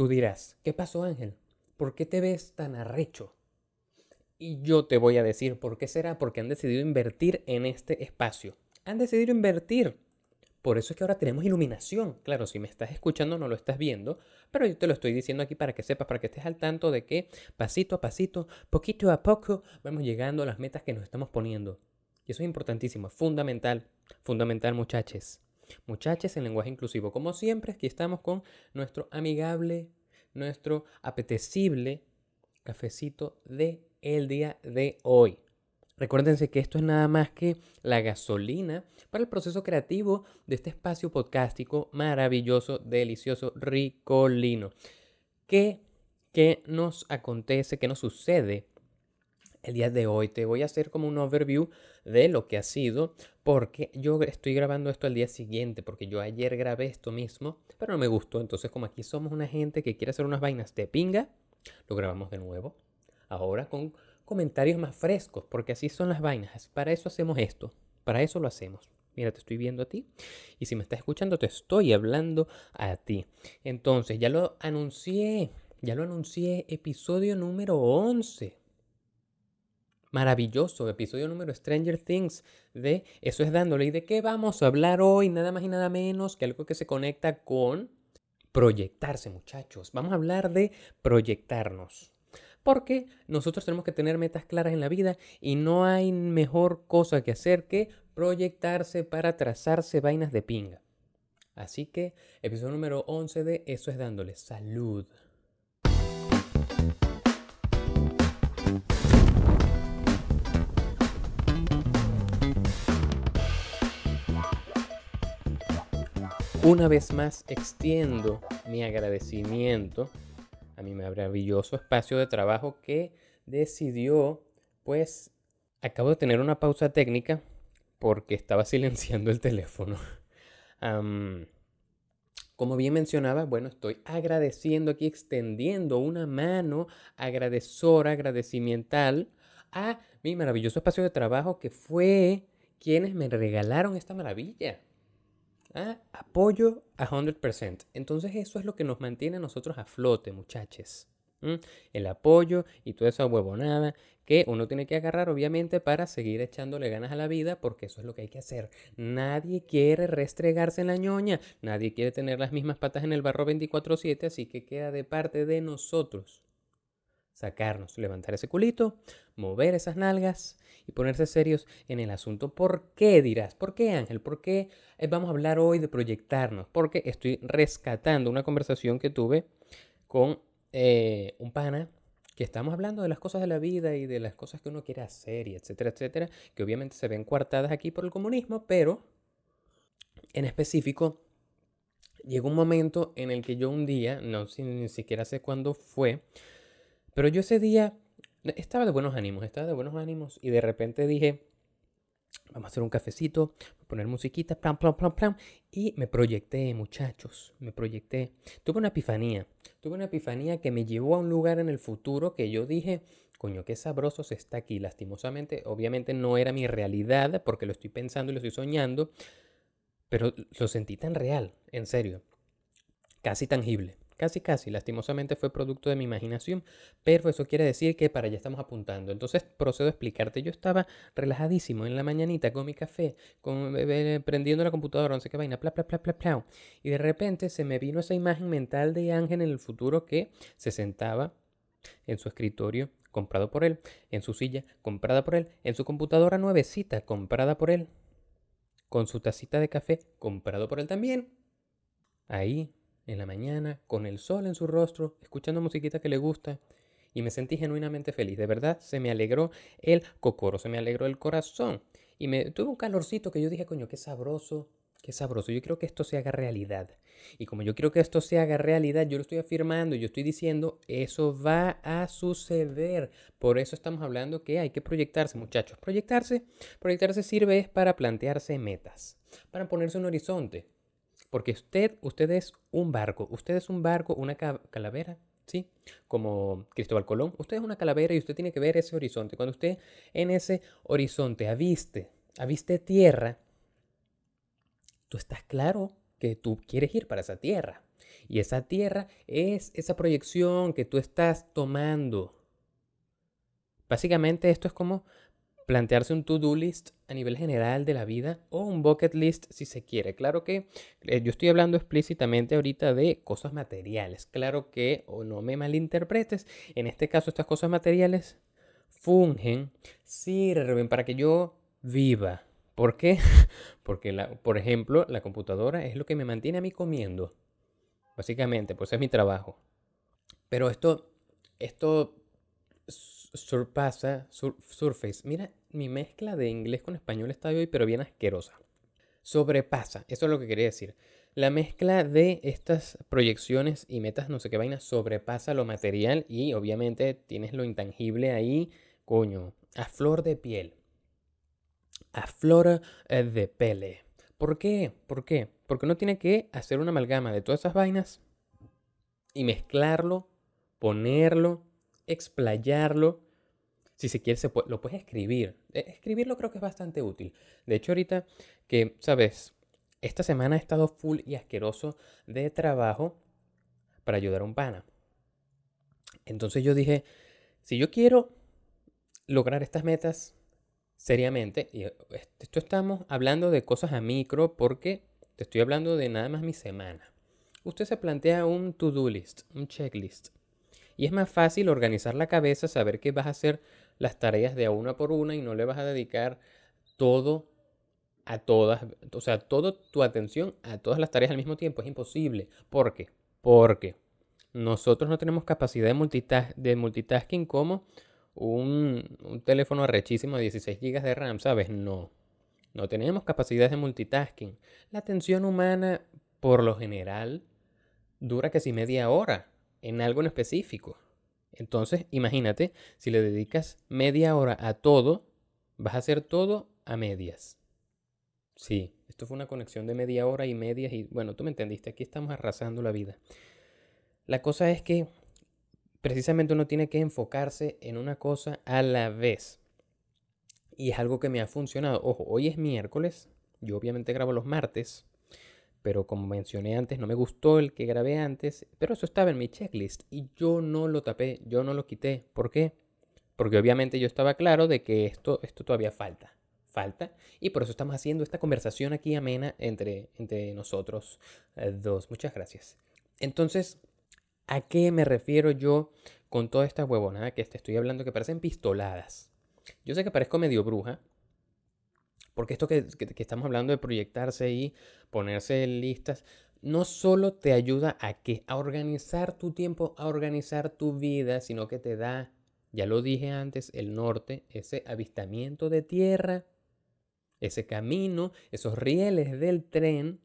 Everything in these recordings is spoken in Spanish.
Tú dirás, ¿qué pasó Ángel? ¿Por qué te ves tan arrecho? Y yo te voy a decir por qué será, porque han decidido invertir en este espacio. Han decidido invertir. Por eso es que ahora tenemos iluminación. Claro, si me estás escuchando no lo estás viendo, pero yo te lo estoy diciendo aquí para que sepas, para que estés al tanto de que pasito a pasito, poquito a poco, vamos llegando a las metas que nos estamos poniendo. Y eso es importantísimo, fundamental, fundamental muchachos. Muchachos en lenguaje inclusivo. Como siempre, aquí estamos con nuestro amigable, nuestro apetecible cafecito de el día de hoy. Recuérdense que esto es nada más que la gasolina para el proceso creativo de este espacio podcástico maravilloso, delicioso, ricolino. ¿Qué, ¿Qué nos acontece? ¿Qué nos sucede el día de hoy? Te voy a hacer como un overview de lo que ha sido, porque yo estoy grabando esto al día siguiente, porque yo ayer grabé esto mismo, pero no me gustó. Entonces, como aquí somos una gente que quiere hacer unas vainas de pinga, lo grabamos de nuevo ahora con comentarios más frescos, porque así son las vainas. Para eso hacemos esto, para eso lo hacemos. Mira, te estoy viendo a ti y si me estás escuchando te estoy hablando a ti. Entonces, ya lo anuncié, ya lo anuncié, episodio número 11. Maravilloso, episodio número Stranger Things de Eso es dándole. ¿Y de qué vamos a hablar hoy? Nada más y nada menos que algo que se conecta con proyectarse, muchachos. Vamos a hablar de proyectarnos. Porque nosotros tenemos que tener metas claras en la vida y no hay mejor cosa que hacer que proyectarse para trazarse vainas de pinga. Así que, episodio número 11 de Eso es dándole salud. Una vez más extiendo mi agradecimiento a mi maravilloso espacio de trabajo que decidió, pues, acabo de tener una pausa técnica porque estaba silenciando el teléfono. como bien mencionaba, bueno, estoy agradeciendo aquí, extendiendo una mano agradecora, agradecimiental a mi maravilloso espacio de trabajo que fue quienes me regalaron esta maravilla. Apoyo a 100%. Entonces eso es lo que nos mantiene a nosotros a flote, muchachos. El apoyo y toda esa huevonada que uno tiene que agarrar obviamente para seguir echándole ganas a la vida porque eso es lo que hay que hacer. Nadie quiere restregarse en la ñoña, nadie quiere tener las mismas patas en el barro 24/7, así que queda de parte de nosotros sacarnos, levantar ese culito, mover esas nalgas y ponerse serios en el asunto. ¿Por qué dirás? ¿Por qué Ángel? ¿Por qué eh, vamos a hablar hoy de proyectarnos? Porque estoy rescatando una conversación que tuve con eh, un pana que estamos hablando de las cosas de la vida y de las cosas que uno quiere hacer y etcétera, etcétera, que obviamente se ven coartadas aquí por el comunismo, pero en específico llegó un momento en el que yo un día, no ni siquiera sé cuándo fue, pero yo ese día estaba de buenos ánimos, estaba de buenos ánimos y de repente dije, vamos a hacer un cafecito, poner musiquita, plan, plan, plan, plan. Y me proyecté, muchachos, me proyecté. Tuve una epifanía, tuve una epifanía que me llevó a un lugar en el futuro que yo dije, coño, qué sabroso se está aquí. Lastimosamente, obviamente no era mi realidad porque lo estoy pensando y lo estoy soñando, pero lo sentí tan real, en serio, casi tangible. Casi, casi, lastimosamente fue producto de mi imaginación, pero eso quiere decir que para allá estamos apuntando. Entonces procedo a explicarte. Yo estaba relajadísimo en la mañanita con mi café, con, prendiendo la computadora, no sé qué vaina, bla, bla, bla, bla, bla. Y de repente se me vino esa imagen mental de Ángel en el futuro que se sentaba en su escritorio comprado por él, en su silla comprada por él, en su computadora nuevecita comprada por él, con su tacita de café comprado por él también. Ahí en la mañana, con el sol en su rostro, escuchando musiquita que le gusta, y me sentí genuinamente feliz. De verdad, se me alegró el cocoro, se me alegró el corazón. Y me tuve un calorcito que yo dije, coño, qué sabroso, qué sabroso. Yo quiero que esto se haga realidad. Y como yo quiero que esto se haga realidad, yo lo estoy afirmando, yo estoy diciendo, eso va a suceder. Por eso estamos hablando que hay que proyectarse, muchachos. Proyectarse, proyectarse sirve para plantearse metas, para ponerse un horizonte. Porque usted, usted es un barco, usted es un barco, una calavera, ¿sí? Como Cristóbal Colón. Usted es una calavera y usted tiene que ver ese horizonte. Cuando usted en ese horizonte aviste, aviste tierra, tú estás claro que tú quieres ir para esa tierra. Y esa tierra es esa proyección que tú estás tomando. Básicamente esto es como plantearse un to-do list a nivel general de la vida o un bucket list si se quiere. Claro que eh, yo estoy hablando explícitamente ahorita de cosas materiales. Claro que, o no me malinterpretes, en este caso estas cosas materiales fungen, sirven para que yo viva. ¿Por qué? Porque, la, por ejemplo, la computadora es lo que me mantiene a mí comiendo. Básicamente, pues es mi trabajo. Pero esto, esto surpasa, surface. Mira, mi mezcla de inglés con español está hoy, pero bien asquerosa. Sobrepasa, eso es lo que quería decir. La mezcla de estas proyecciones y metas, no sé qué vaina, sobrepasa lo material y obviamente tienes lo intangible ahí, coño, a flor de piel. A flor eh, de pele. ¿Por qué? ¿Por qué? Porque uno tiene que hacer una amalgama de todas esas vainas y mezclarlo, ponerlo explayarlo. Si se quiere, se lo puedes escribir. E, escribirlo creo que es bastante útil. De hecho, ahorita que, ¿sabes? Esta semana he estado full y asqueroso de trabajo para ayudar a un pana. Entonces yo dije, si yo quiero lograr estas metas seriamente, y esto estamos hablando de cosas a micro porque te estoy hablando de nada más mi semana. Usted se plantea un to-do list, un checklist. Y es más fácil organizar la cabeza, saber que vas a hacer las tareas de una por una y no le vas a dedicar todo a todas, o sea, toda tu atención a todas las tareas al mismo tiempo. Es imposible. ¿Por qué? Porque nosotros no tenemos capacidad de, de multitasking como un, un teléfono arrechísimo de 16 GB de RAM, ¿sabes? No. No tenemos capacidad de multitasking. La atención humana, por lo general, dura casi media hora en algo en específico. Entonces, imagínate, si le dedicas media hora a todo, vas a hacer todo a medias. Sí, esto fue una conexión de media hora y medias y bueno, tú me entendiste, aquí estamos arrasando la vida. La cosa es que precisamente uno tiene que enfocarse en una cosa a la vez. Y es algo que me ha funcionado. Ojo, hoy es miércoles, yo obviamente grabo los martes, pero como mencioné antes, no me gustó el que grabé antes, pero eso estaba en mi checklist y yo no lo tapé, yo no lo quité. ¿Por qué? Porque obviamente yo estaba claro de que esto, esto todavía falta, falta, y por eso estamos haciendo esta conversación aquí amena entre, entre nosotros eh, dos. Muchas gracias. Entonces, ¿a qué me refiero yo con toda esta huevonada que te estoy hablando que parecen pistoladas? Yo sé que parezco medio bruja, porque esto que, estamos hablando de proyectarse y ponerse listas, no solo te ayuda a que a organizar tu tiempo, a organizar tu vida, sino que te da, ya lo dije antes, el norte, ese avistamiento de tierra, ese camino, esos rieles del tren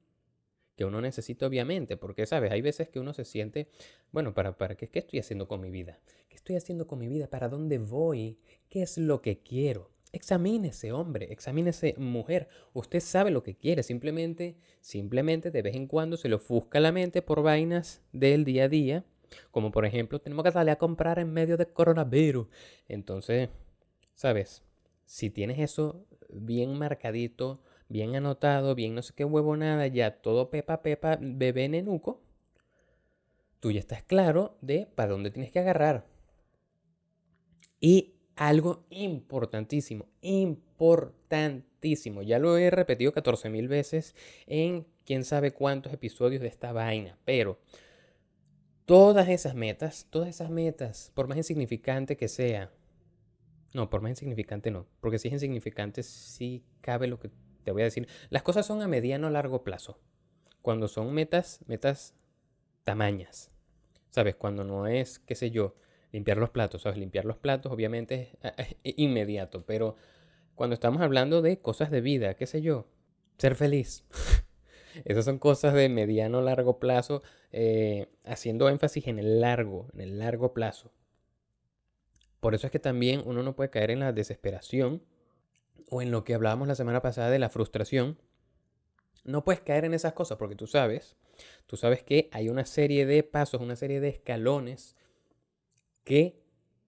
que uno necesita obviamente, porque sabes, hay veces que uno se siente, bueno, ¿para, para qué, qué estoy haciendo con mi vida? ¿Qué estoy haciendo con mi vida? ¿Para dónde voy? ¿Qué es lo que quiero? Examínese, hombre, examínese, mujer. Usted sabe lo que quiere, simplemente, simplemente de vez en cuando se le ofusca la mente por vainas del día a día, como por ejemplo, tenemos que salir a comprar en medio de coronavirus. Entonces, ¿sabes? Si tienes eso bien marcadito, bien anotado, bien no sé qué huevo nada, ya todo pepa pepa, bebé nenuco, tú ya estás claro de para dónde tienes que agarrar. Y algo importantísimo, importantísimo. Ya lo he repetido 14 mil veces en quién sabe cuántos episodios de esta vaina, pero todas esas metas, todas esas metas, por más insignificante que sea, no, por más insignificante no, porque si es insignificante sí cabe lo que te voy a decir. Las cosas son a mediano o largo plazo. Cuando son metas, metas tamañas. ¿Sabes? Cuando no es, qué sé yo, limpiar los platos, ¿sabes? Limpiar los platos obviamente es, inmediato, pero cuando estamos hablando de cosas de vida, qué sé yo, ser feliz. Esas son cosas de mediano largo plazo, eh, haciendo énfasis en el largo, en el largo plazo. Por eso es que también uno no puede caer en la desesperación o en lo que hablábamos la semana pasada de la frustración. No puedes caer en esas cosas porque tú sabes, tú sabes que hay una serie de pasos, una serie de escalones que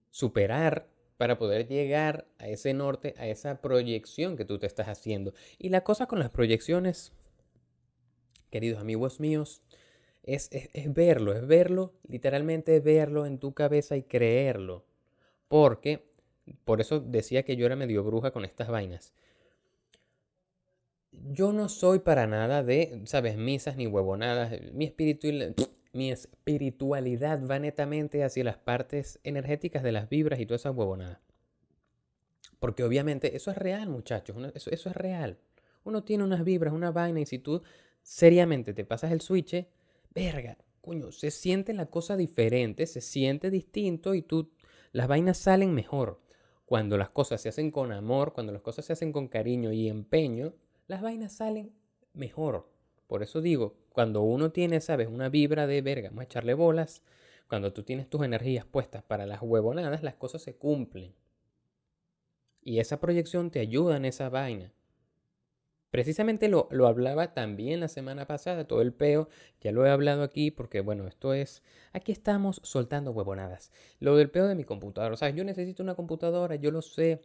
superar para poder llegar a ese norte, a esa proyección que tú te estás haciendo. Y la cosa con las proyecciones, queridos amigos míos, Es, verlo, es verlo, literalmente verlo en tu cabeza y creerlo. Porque, por eso decía que yo era medio bruja con estas vainas. Yo no soy para nada de, sabes, misas ni huevonadas. Mi, espíritu, mi espiritualidad va netamente hacia las partes energéticas de las vibras y todas esas huevonadas. Porque obviamente eso es real, muchachos. Eso, eso es real. Uno tiene unas vibras, una vaina, y si tú seriamente te pasas el switch, verga, coño, se siente la cosa diferente, se siente distinto y tú, las vainas salen mejor. Cuando las cosas se hacen con amor, cuando las cosas se hacen con cariño y empeño, las vainas salen mejor. Por eso digo, cuando uno tiene, sabes, una vibra de verga, vamos a echarle bolas, cuando tú tienes tus energías puestas para las huevonadas, las cosas se cumplen. Y esa proyección te ayuda en esa vaina. Precisamente lo, lo, hablaba también la semana pasada, todo el peo, ya lo he hablado aquí porque bueno, esto es, aquí estamos soltando huevonadas. Lo del peo de mi computadora, o sea, yo necesito una computadora, yo lo sé,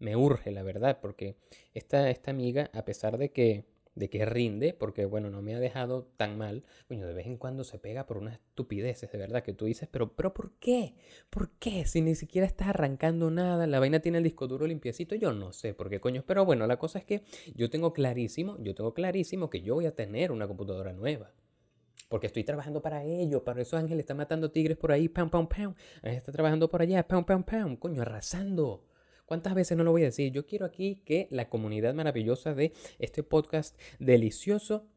me urge la verdad, porque esta, esta amiga, a pesar de que de que rinde, porque bueno, no me ha dejado tan mal. Coño, de vez en cuando se pega por unas estupideces, de verdad, que tú dices, pero, pero ¿por qué? ¿Por qué? Si ni siquiera estás arrancando nada, la vaina tiene el disco duro limpiecito, yo no sé por qué coño. Pero bueno, la cosa es que yo tengo clarísimo, yo tengo clarísimo que yo voy a tener una computadora nueva. Porque estoy trabajando para ello, para eso Ángel está matando tigres por ahí, pam, pam, pam. Ángel está trabajando por allá, pam, pam, pam. Coño, arrasando. ¿Cuántas veces no lo voy a decir? Yo quiero aquí que la comunidad maravillosa de este podcast delicioso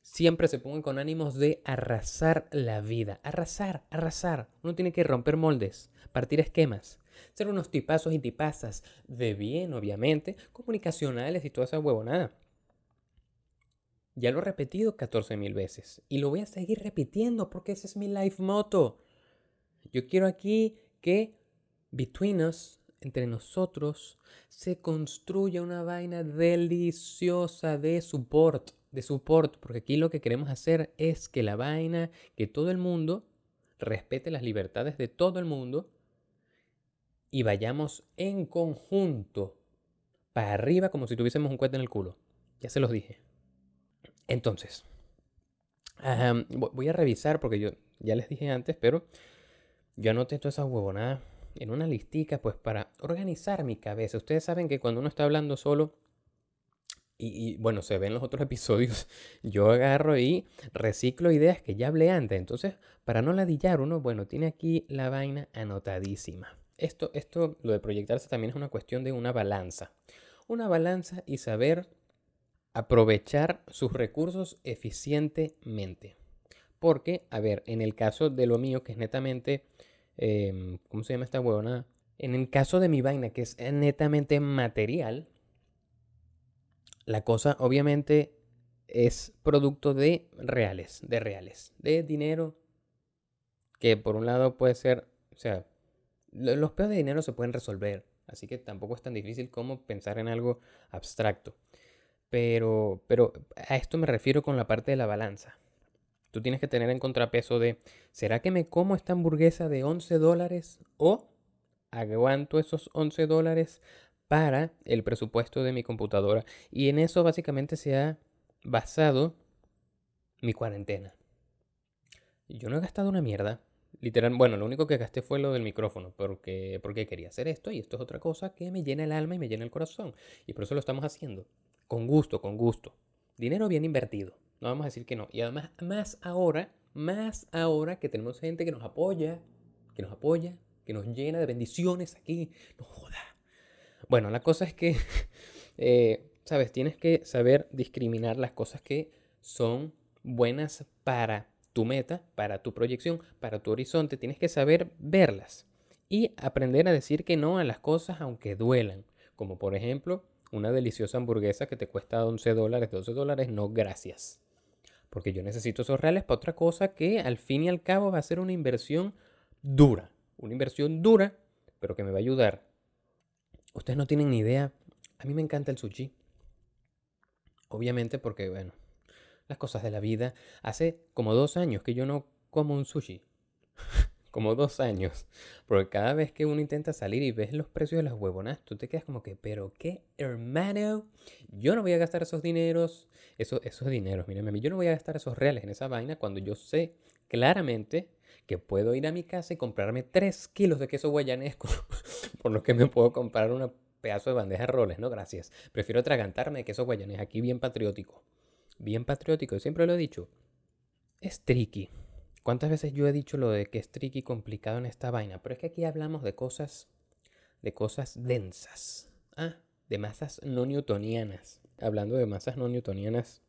siempre se ponga con ánimos de arrasar la vida. Arrasar, arrasar. Uno tiene que romper moldes, partir esquemas, ser unos tipazos y tipazas de bien, obviamente, comunicacionales y toda esa huevonada. Ya lo he repetido 14 mil veces y lo voy a seguir repitiendo porque ese es mi life motto. Yo quiero aquí que between us entre nosotros se construye una vaina deliciosa de support, de support, porque aquí lo que queremos hacer es que la vaina, que todo el mundo respete las libertades de todo el mundo y vayamos en conjunto para arriba como si tuviésemos un cuento en el culo. Ya se los dije. Entonces, voy a revisar porque yo ya les dije antes, pero yo anoté todas esas huevonadas en una listica, pues para organizar mi cabeza. Ustedes saben que cuando uno está hablando solo, y, bueno, se ven los otros episodios, yo agarro y reciclo ideas que ya hablé antes. Entonces, para no ladillar uno, bueno, tiene aquí la vaina anotadísima. Esto, esto, lo de proyectarse también es una cuestión de una balanza. Una balanza y saber aprovechar sus recursos eficientemente. Porque, a ver, en el caso de lo mío, que es netamente Em, ¿cómo se llama esta huevona? En el caso de mi vaina, que es netamente material, la cosa obviamente es producto de reales, de reales, de dinero, que por un lado puede ser, o sea, los peos de dinero se pueden resolver, así que tampoco es tan difícil como pensar en algo abstracto. Pero, pero a esto me refiero con la parte de la balanza. Tú tienes que tener en contrapeso de, ¿será que me como esta hamburguesa de 11 dólares o aguanto esos 11 dólares para el presupuesto de mi computadora? Y en eso básicamente se ha basado mi cuarentena. Yo no he gastado una mierda. Literal, bueno, lo único que gasté fue lo del micrófono, porque, porque quería hacer esto y esto es otra cosa que me llena el alma y me llena el corazón. Y por eso lo estamos haciendo. Con gusto, con gusto. Dinero bien invertido. No vamos a decir que no. Y además, más ahora, más ahora que tenemos gente que nos apoya, que nos apoya, que nos llena de bendiciones aquí. No joda. Bueno, la cosa es que, eh, sabes, tienes que saber discriminar las cosas que son buenas para tu meta, para tu proyección, para tu horizonte. Tienes que saber verlas y aprender a decir que no a las cosas aunque duelan. Como por ejemplo, una deliciosa hamburguesa que te cuesta 11 dólares, 12 dólares, no gracias. Porque yo necesito esos reales para otra cosa que al fin y al cabo va a ser una inversión dura. Una inversión dura, pero que me va a ayudar. Ustedes no tienen ni idea. A mí me encanta el sushi. Obviamente porque, bueno, las cosas de la vida. Hace como dos años que yo no como un sushi. como dos años. Porque cada vez que uno intenta salir y ves los precios de las huevonas, tú te quedas como que, pero qué hermano, yo no voy a gastar esos dineros, esos, esos dineros, mírame a mí, yo no voy a gastar esos reales en esa vaina cuando yo sé claramente que puedo ir a mi casa y comprarme 3 kilos de queso guayanesco, por lo que me puedo comprar un pedazo de bandeja de roles, ¿no? Gracias. Prefiero atragantarme de queso guayanés, aquí bien patriótico. Bien patriótico, siempre lo he dicho. Es tricky. ¿Cuántas veces yo he dicho lo de que es tricky complicado en esta vaina? Pero es que aquí hablamos de cosas, de cosas densas. Ah, de masas no newtonianas. Hablando de masas no newtonianas,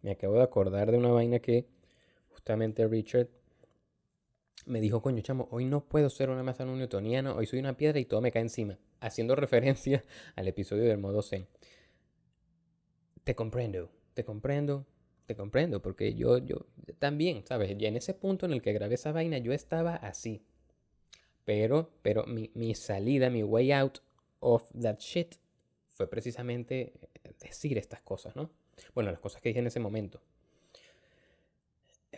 me acabo de acordar de una vaina que justamente Richard me dijo, coño, chamo, hoy no puedo ser una masa no newtoniana, hoy soy una piedra y todo me cae encima. Haciendo referencia al episodio del modo Zen. Te comprendo, te comprendo, te comprendo, porque yo, yo también, ¿sabes? Y en ese punto en el que grabé esa vaina, yo estaba así. Pero, pero mi, mi salida, mi way out of that shit fue precisamente decir estas cosas, ¿no? Bueno, las cosas que dije en ese momento.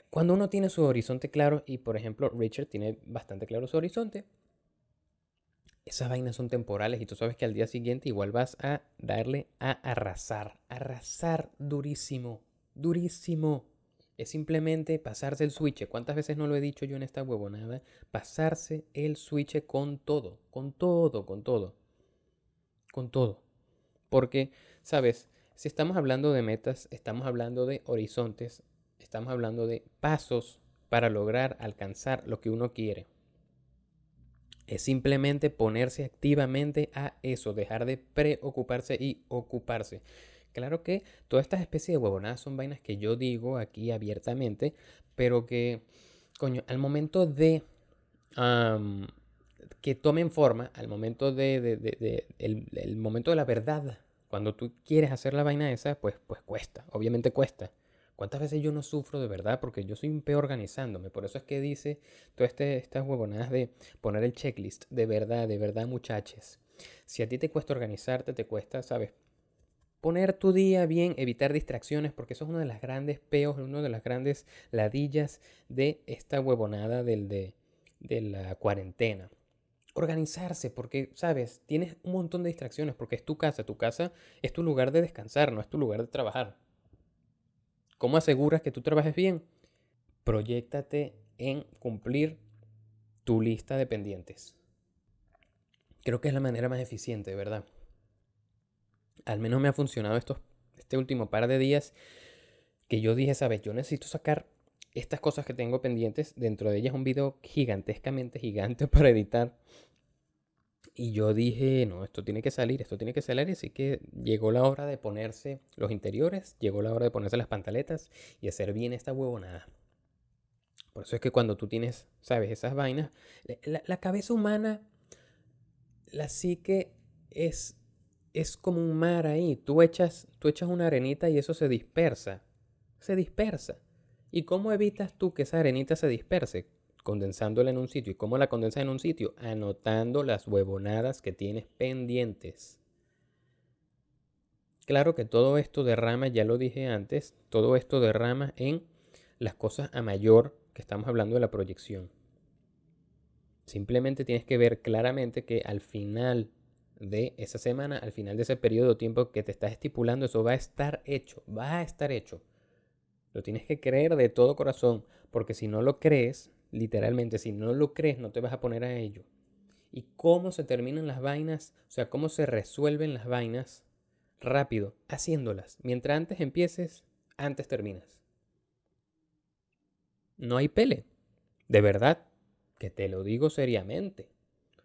Cuando uno tiene su horizonte claro, y por ejemplo Richard tiene bastante claro su horizonte, esas vainas son temporales y tú sabes que al día siguiente igual vas a darle a arrasar, arrasar durísimo, durísimo. Es simplemente pasarse el switch. ¿Cuántas veces no lo he dicho yo en esta huevonada? Pasarse el switch con todo, con todo, con todo. Con todo. Porque, ¿sabes? Si estamos hablando de metas, estamos hablando de horizontes, estamos hablando de pasos para lograr alcanzar lo que uno quiere. Es simplemente ponerse activamente a eso, dejar de preocuparse y ocuparse. Claro que todas estas especies de huevonadas son vainas que yo digo aquí abiertamente, pero que, coño, al momento de que tomen forma, al momento de, el, momento de la verdad, cuando tú quieres hacer la vaina esa, pues, pues cuesta, obviamente cuesta. ¿Cuántas veces yo no sufro de verdad? Porque yo soy un peor organizándome. Por eso es que dice todas este, estas huevonadas de poner el checklist. De verdad, de verdad, muchachos. Si a ti te cuesta organizarte, te cuesta, ¿sabes? Poner tu día bien, evitar distracciones, porque eso es uno de las grandes peos, uno de las grandes ladillas de esta huevonada del, de, de la cuarentena. Organizarse, porque, ¿sabes? Tienes un montón de distracciones, porque es tu casa. Tu casa es tu lugar de descansar, no es tu lugar de trabajar. ¿Cómo aseguras que tú trabajes bien? Proyéctate en cumplir tu lista de pendientes. Creo que es la manera más eficiente, ¿verdad? Al menos me ha funcionado estos, este último par de días que yo dije, sabes, yo necesito sacar estas cosas que tengo pendientes. Dentro de ellas un video gigantescamente gigante para editar. Y yo dije, no, esto tiene que salir, esto tiene que salir. Así que llegó la hora de ponerse los interiores, llegó la hora de ponerse las pantaletas y hacer bien esta huevonada. Por eso es que cuando tú tienes, sabes, esas vainas, la, cabeza humana, la psique es, es como un mar ahí. Tú echas, tú echas una arenita y eso se dispersa. Se dispersa. ¿Y cómo evitas tú que esa arenita se disperse? condensándola en un sitio. ¿Y cómo la condensas en un sitio? Anotando las huevonadas que tienes pendientes. Claro que todo esto derrama, ya lo dije antes, todo esto derrama en las cosas a mayor que estamos hablando de la proyección. Simplemente tienes que ver claramente que al final de esa semana, al final de ese periodo de tiempo que te estás estipulando, eso va a estar hecho, va a estar hecho. Lo tienes que creer de todo corazón, porque si no lo crees, Literalmente, si no lo crees, no te vas a poner a ello. ¿Y cómo se terminan las vainas? O sea, cómo se resuelven las vainas rápido, haciéndolas. Mientras antes empieces, antes terminas. No hay pele. De verdad, que te lo digo seriamente.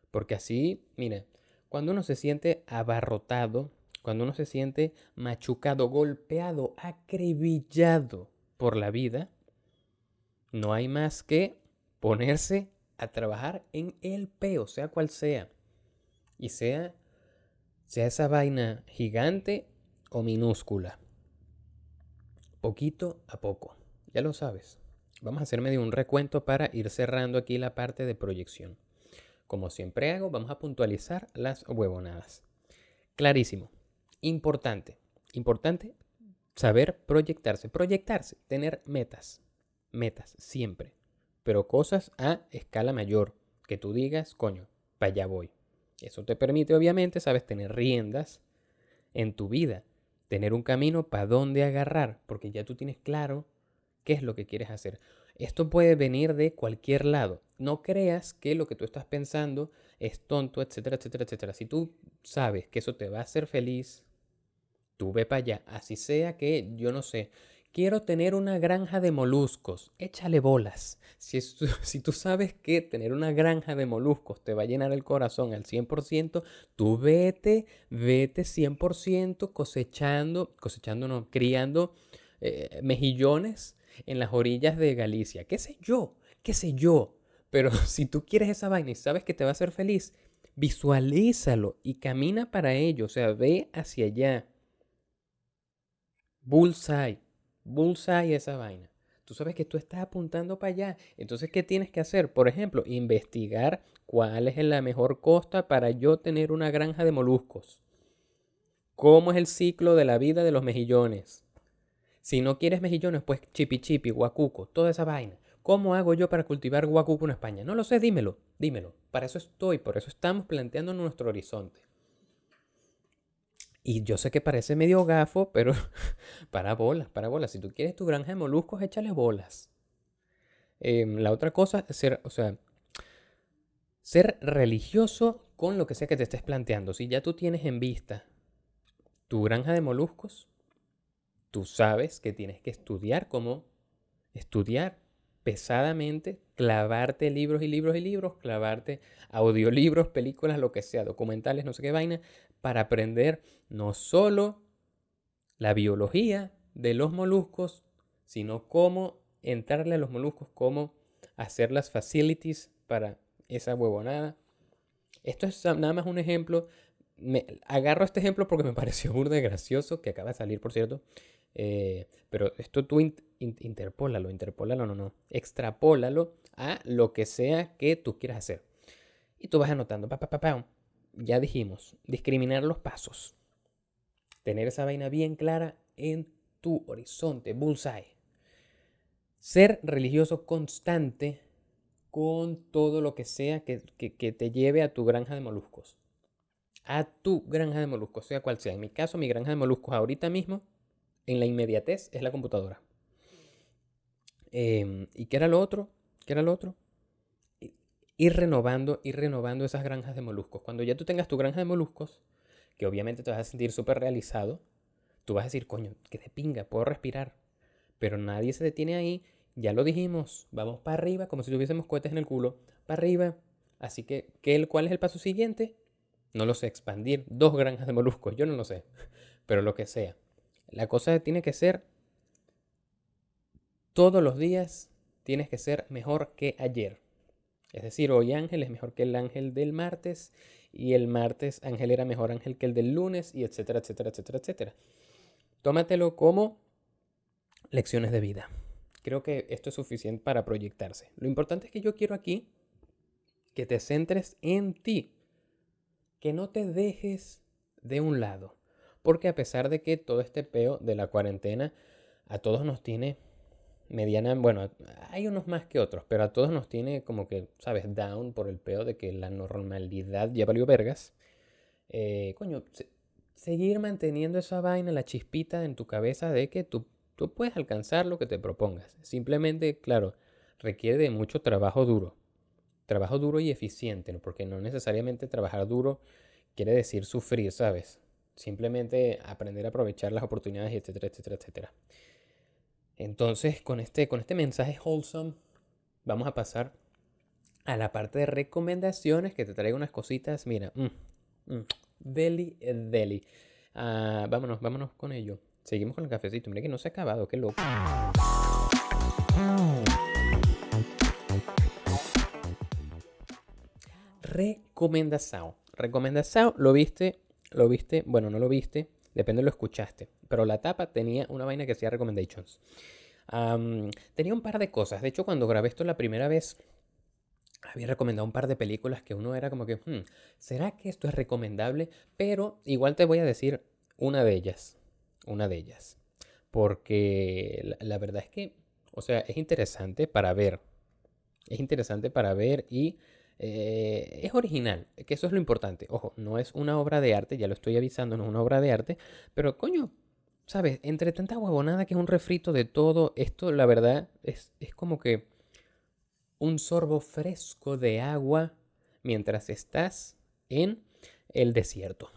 Porque así, mira, cuando uno se siente abarrotado, cuando uno se siente machucado, golpeado, acribillado por la vida, no hay más que ponerse a trabajar en el peo, sea cual sea. Y sea, sea esa vaina gigante o minúscula. Poquito a poco. Ya lo sabes. Vamos a hacer medio un recuento para ir cerrando aquí la parte de proyección. Como siempre hago, vamos a puntualizar las huevonadas. Clarísimo. Importante. Importante saber proyectarse. Proyectarse. Tener metas. Metas. Siempre pero cosas a escala mayor, que tú digas, coño, para allá voy. Eso te permite, obviamente, sabes, tener riendas en tu vida, tener un camino para dónde agarrar, porque ya tú tienes claro qué es lo que quieres hacer. Esto puede venir de cualquier lado. No creas que lo que tú estás pensando es tonto, etcétera, etcétera, etcétera. Si tú sabes que eso te va a hacer feliz, tú ve para allá. Así sea que, yo no sé, quiero tener una granja de moluscos, échale bolas. Si, si tú sabes que tener una granja de moluscos te va a llenar el corazón al 100%, tú vete, vete 100% cosechando, cosechando no, criando eh, mejillones en las orillas de Galicia. ¿Qué sé yo? ¿Qué sé yo? Pero si tú quieres esa vaina y sabes que te va a hacer feliz, visualízalo y camina para ello. O sea, ve hacia allá. Bullseye. Bullseye esa vaina. Tú sabes que tú estás apuntando para allá. Entonces, ¿qué tienes que hacer? Por ejemplo, investigar cuál es la mejor costa para yo tener una granja de moluscos. ¿Cómo es el ciclo de la vida de los mejillones? Si no quieres mejillones, pues chipi chipi, guacuco, toda esa vaina. ¿Cómo hago yo para cultivar guacuco en España? No lo sé, dímelo, dímelo. Para eso estoy, por eso estamos planteando nuestro horizonte. Y yo sé que parece medio gafo, pero para bolas, para bolas. Si tú quieres tu granja de moluscos, échale bolas. Em, la otra cosa es ser, o sea, ser religioso con lo que sea que te estés planteando. Si ya tú tienes en vista tu granja de moluscos, tú sabes que tienes que estudiar como estudiar pesadamente, clavarte libros y libros y libros, clavarte audiolibros, películas, lo que sea, documentales, no sé qué vaina, para aprender no solo la biología de los moluscos, sino cómo entrarle a los moluscos, cómo hacer las facilities para esa huevonada. Esto es nada más un ejemplo. Me, agarro este ejemplo porque me pareció burda gracioso, que acaba de salir, por cierto, eh, pero esto tú interpólalo, interpólalo, no, no. Extrapólalo a lo que sea que tú quieras hacer. Y tú vas anotando. Pa, pa, ya dijimos, discriminar los pasos. Tener esa vaina bien clara en tu horizonte, bullseye. Ser religioso constante con todo lo que sea que, que te lleve a tu granja de moluscos. A tu granja de moluscos, sea cual sea. En mi caso, mi granja de moluscos ahorita mismo en la inmediatez es la computadora. Em, ¿Y qué era lo otro? ¿Qué era lo otro? Ir renovando, ir renovando esas granjas de moluscos. Cuando ya tú tengas tu granja de moluscos, que obviamente te vas a sentir súper realizado, tú vas a decir, coño, que de pinga, puedo respirar. Pero nadie se detiene ahí, ya lo dijimos, vamos para arriba, como si tuviésemos cohetes en el culo, para arriba. Así que, ¿qué, ¿cuál es el paso siguiente? No lo sé, expandir dos granjas de moluscos, yo no lo sé, pero lo que sea. La cosa tiene que ser, todos los días tienes que ser mejor que ayer. Es decir, hoy Ángel es mejor que el ángel del martes y el martes Ángel era mejor ángel que el del lunes y etcétera, etcétera, etcétera, etcétera. Tómatelo como lecciones de vida. Creo que esto es suficiente para proyectarse. Lo importante es que yo quiero aquí que te centres en ti, que no te dejes de un lado. Porque a pesar de que todo este peo de la cuarentena a todos nos tiene mediana, bueno, hay unos más que otros, pero a todos nos tiene como que, ¿sabes? Down por el peo de que la normalidad ya valió vergas. Eh, coño, seguir manteniendo esa vaina, la chispita en tu cabeza de que tú, tú puedes alcanzar lo que te propongas. Simplemente, claro, requiere de mucho trabajo duro. Trabajo duro y eficiente, ¿no? porque no necesariamente trabajar duro quiere decir sufrir, ¿sabes? Simplemente aprender a aprovechar las oportunidades, etcétera, etcétera, etcétera. Entonces, con este, con este mensaje wholesome, vamos a pasar a la parte de recomendaciones que te traigo unas cositas. Mira, mm, mm, deli, eh, deli. Ah, vámonos, vámonos con ello. Seguimos con el cafecito. Mira que no se ha acabado, qué loco. Recomendación. Recomendación, lo viste lo viste, bueno, no lo viste, depende lo escuchaste, pero la tapa tenía una vaina que hacía recommendations. tenía un par de cosas, de hecho cuando grabé esto la primera vez, había recomendado un par de películas que uno era como que, hmm, ¿será que esto es recomendable? Pero igual te voy a decir una de ellas, una de ellas, porque la, la verdad es que, o sea, es interesante para ver Es interesante para ver y eh, es original, que eso es lo importante. Ojo, no es una obra de arte, ya lo estoy avisando, no es una obra de arte, pero coño, ¿sabes? Entre tanta huevonada que es un refrito de todo, esto la verdad es, es como que un sorbo fresco de agua mientras estás en el desierto.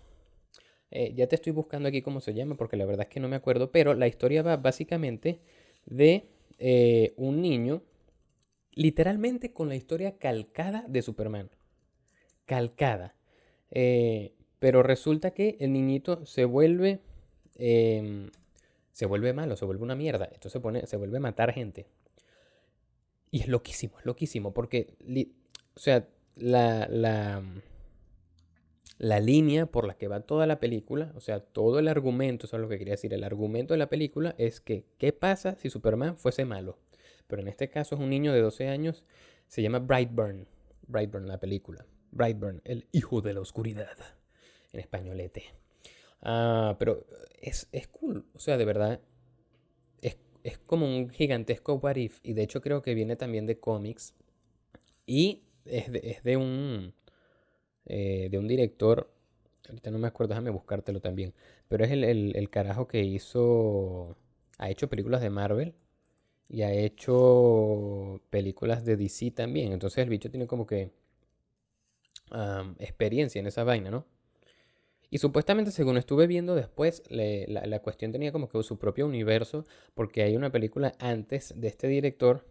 Eh, ya te estoy buscando aquí cómo se llama porque la verdad es que no me acuerdo, pero la historia va básicamente de eh, un niño literalmente con la historia calcada de Superman. Calcada. Eh, pero resulta que el niñito se vuelve. Em, se vuelve malo, se vuelve una mierda. Entonces se, pone, se vuelve a matar gente. Y es loquísimo, es loquísimo. Porque. o sea, la, la, la línea por la que va toda la película, o sea, todo el argumento, eso es lo que quería decir, el argumento de la película es que, ¿qué pasa si Superman fuese malo? Pero en este caso es un niño de 12 años, se llama Brightburn, Brightburn la película, Brightburn, el hijo de la oscuridad, en españolete. Ah, pero es, es, cool, o sea, de verdad, es, es como un gigantesco what if, y de hecho creo que viene también de cómics, y es de, es de un, eh, de un director, ahorita no me acuerdo, déjame buscártelo también, pero es el, el, el carajo que hizo, ha hecho películas de Marvel, y ha hecho películas de DC también. Entonces el bicho tiene como que experiencia en esa vaina, ¿no? Y supuestamente, según estuve viendo después, la, cuestión tenía como que su propio universo, porque hay una película antes de este director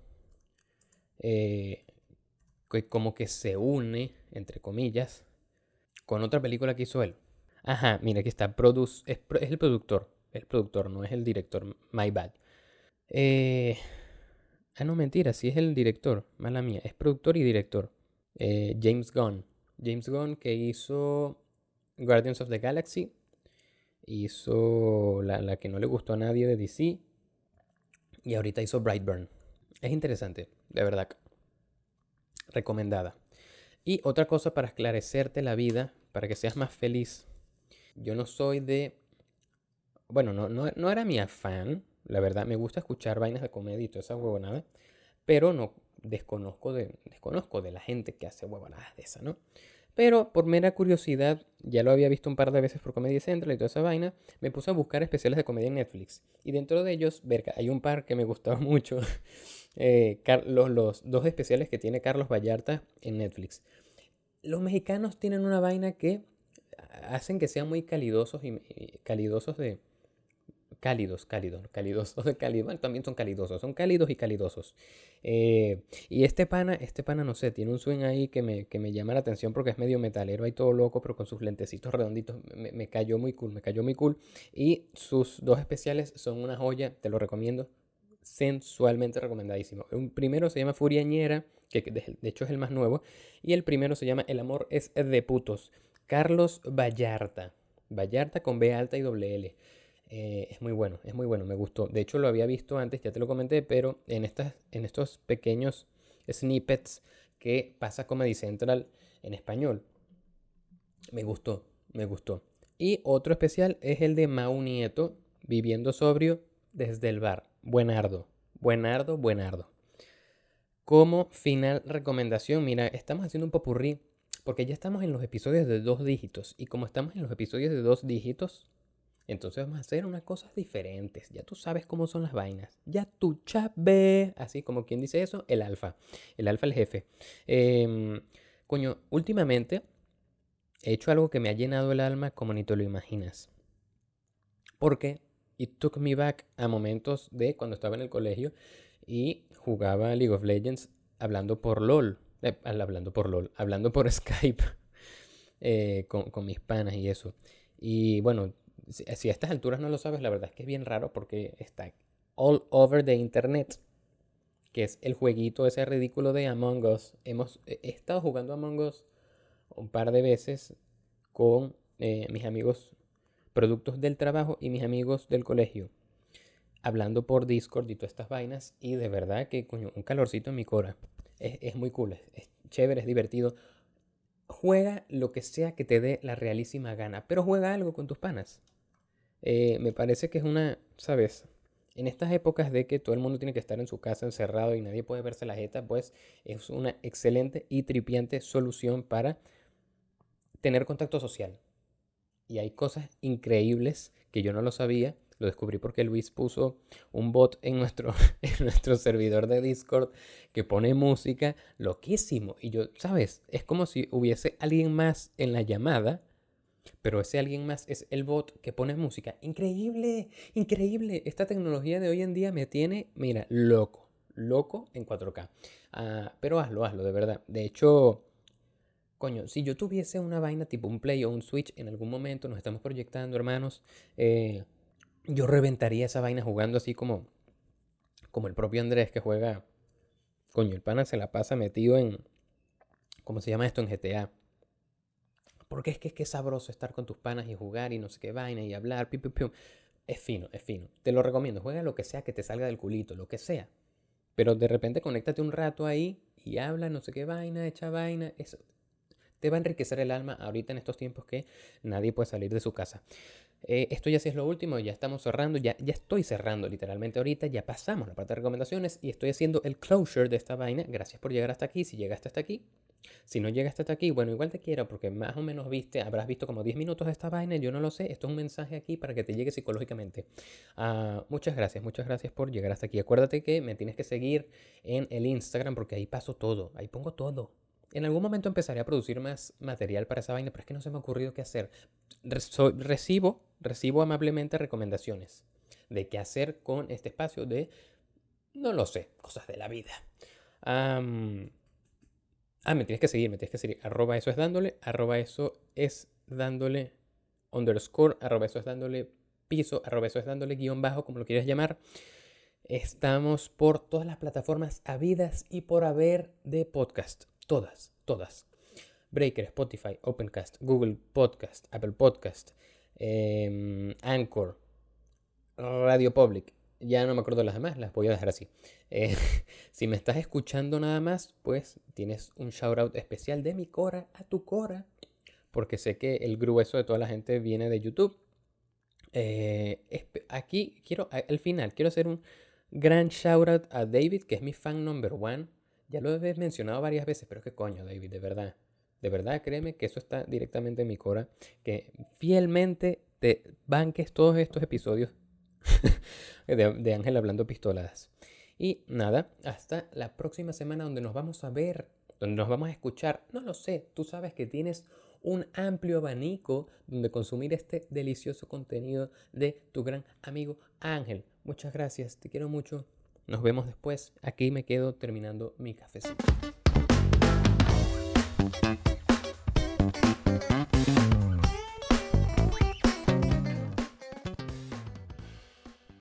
eh, que como que se une, entre comillas, con otra película que hizo él. Ajá, mira, aquí está, produce, es, es el productor, el productor, no es el director, my bad. Eh, ah, no, mentira, sí es el director, mala mía, es productor y director. Eh, James Gunn. James Gunn que hizo Guardians of the Galaxy, hizo la, la que no le gustó a nadie de DC y ahorita hizo Brightburn. Es interesante, de verdad. Recomendada. Y otra cosa para esclarecerte la vida, para que seas más feliz. Yo no soy de... Bueno, no, no, no era mi afán la verdad, me gusta escuchar vainas de comedia y toda esa huevonada, pero no desconozco de, desconozco de la gente que hace huevonadas de esa, ¿no? Pero por mera curiosidad, ya lo había visto un par de veces por Comedy Central y toda esa vaina, me puse a buscar especiales de comedia en Netflix. Y dentro de ellos, verga, hay un par que me gustaba mucho. Eh, los, dos especiales que tiene Carlos Vallarta en Netflix. Los mexicanos tienen una vaina que hacen que sean muy calidosos y calidosos de, cálidos, cálidos, calidosos de cálido, también son calidosos, son cálidos y calidosos. Eh, y este pana, este pana, no sé, tiene un swing ahí que me, que me llama la atención porque es medio metalero, ahí todo loco, pero con sus lentecitos redonditos, me, me, cayó muy cool, me cayó muy cool. Y sus dos especiales son una joya, te lo recomiendo, sensualmente recomendadísimo. Un primero se llama Furiañera, que de, de hecho es el más nuevo, y el primero se llama El amor es de putos. Carlos Vallarta. Vallarta con B alta y doble L. Eh, es muy bueno, es muy bueno, me gustó. De hecho, lo había visto antes, ya te lo comenté, pero en, estas, en estos pequeños snippets que pasa Comedy Central en español, me gustó, me gustó. Y otro especial es el de Mau Nieto, viviendo sobrio desde el bar. Buenardo, buenardo, buenardo. Como final recomendación, mira, estamos haciendo un popurrí porque ya estamos en los episodios de dos dígitos. Y como estamos en los episodios de dos dígitos, entonces vamos a hacer unas cosas diferentes. Ya tú sabes cómo son las vainas. Ya tú sabes. Así como quien dice eso, el alfa. El alfa, el jefe. Em, coño, últimamente he hecho algo que me ha llenado el alma como ni te lo imaginas. Porque it took me back a momentos de cuando estaba en el colegio y jugaba League of Legends hablando por LOL. Eh, hablando por LOL. Hablando por Skype. Eh, con, con mis panas y eso. Y bueno, si, a estas alturas no lo sabes, la verdad es que es bien raro porque está all over the internet, que es el jueguito ese ridículo de Among Us. Hemos he estado jugando Among Us un par de veces con eh, mis amigos productos del trabajo y mis amigos del colegio, hablando por Discord y todas estas vainas, y de verdad que coño, un calorcito en mi cora. Es, muy cool, es, es chévere, es divertido. Juega lo que sea que te dé la realísima gana, pero juega algo con tus panas. Eh, me parece que es una, ¿sabes? En estas épocas de que todo el mundo tiene que estar en su casa encerrado y nadie puede verse la jeta, pues es una excelente y tripiante solución para tener contacto social. Y hay cosas increíbles que yo no lo sabía. Lo descubrí porque Luis puso un bot en nuestro, en nuestro servidor de Discord que pone música loquísimo. Y yo, ¿sabes? Es como si hubiese alguien más en la llamada pero ese alguien más es el bot que pone música. Increíble, increíble. Esta tecnología de hoy en día me tiene, mira, loco, loco en 4K. Ah, pero hazlo, hazlo, de verdad. De hecho, coño, si yo tuviese una vaina tipo un Play o un Switch en algún momento, nos estamos proyectando, hermanos, eh, yo reventaría esa vaina jugando así como, como el propio Andrés que juega. Coño, el pana se la pasa metido en, ¿cómo se llama esto? En GTA. Porque es que es que sabroso estar con tus panas y jugar y no sé qué vaina y hablar, Es fino, es fino. Te lo recomiendo. Juega lo que sea que te salga del culito, lo que sea. Pero de repente conéctate un rato ahí y habla, no sé qué vaina, echa vaina. Eso te va a enriquecer el alma ahorita en estos tiempos que nadie puede salir de su casa. Eh, esto ya sí es lo último, ya estamos cerrando, ya, ya estoy cerrando literalmente ahorita, ya pasamos la parte de recomendaciones y estoy haciendo el closure de esta vaina. Gracias por llegar hasta aquí, si llegaste hasta aquí, si no llegaste hasta aquí, bueno, igual te quiero porque más o menos viste, habrás visto como 10 minutos de esta vaina, yo no lo sé, esto es un mensaje aquí para que te llegue psicológicamente. Ah, muchas gracias, muchas gracias por llegar hasta aquí. Acuérdate que me tienes que seguir en el Instagram porque ahí paso todo, ahí pongo todo. En algún momento empezaré a producir más material para esa vaina, pero es que no se me ha ocurrido qué hacer. recibo, recibo amablemente recomendaciones de qué hacer con este espacio de, no lo sé, cosas de la vida. Ah, me tienes que seguir, me tienes que seguir. Arroba eso es dándole, arroba eso es dándole underscore, arroba eso es dándole piso, arroba eso es dándole guion bajo, como lo quieras llamar. Estamos por todas las plataformas habidas y por haber de podcast. Todas, todas. Breaker, Spotify, Opencast, Google Podcast, Apple Podcast, em, Anchor, Radio Public, ya no me acuerdo las demás, las voy a dejar así. Eh, si me estás escuchando nada más, pues tienes un shout out especial de mi Cora a tu Cora, porque sé que el grueso de toda la gente viene de YouTube. Eh, aquí quiero, al final, quiero hacer un gran shout out a David, que es mi fan number one. Ya lo he mencionado varias veces, pero qué coño, David, de verdad. De verdad, créeme que eso está directamente en mi Cora. Que fielmente te banques todos estos episodios de, Ángel hablando pistoladas. Y nada, hasta la próxima semana donde nos vamos a ver, donde nos vamos a escuchar. No lo sé, tú sabes que tienes un amplio abanico donde consumir este delicioso contenido de tu gran amigo Ángel. Muchas gracias, te quiero mucho. Nos vemos después. Aquí me quedo terminando mi cafecito.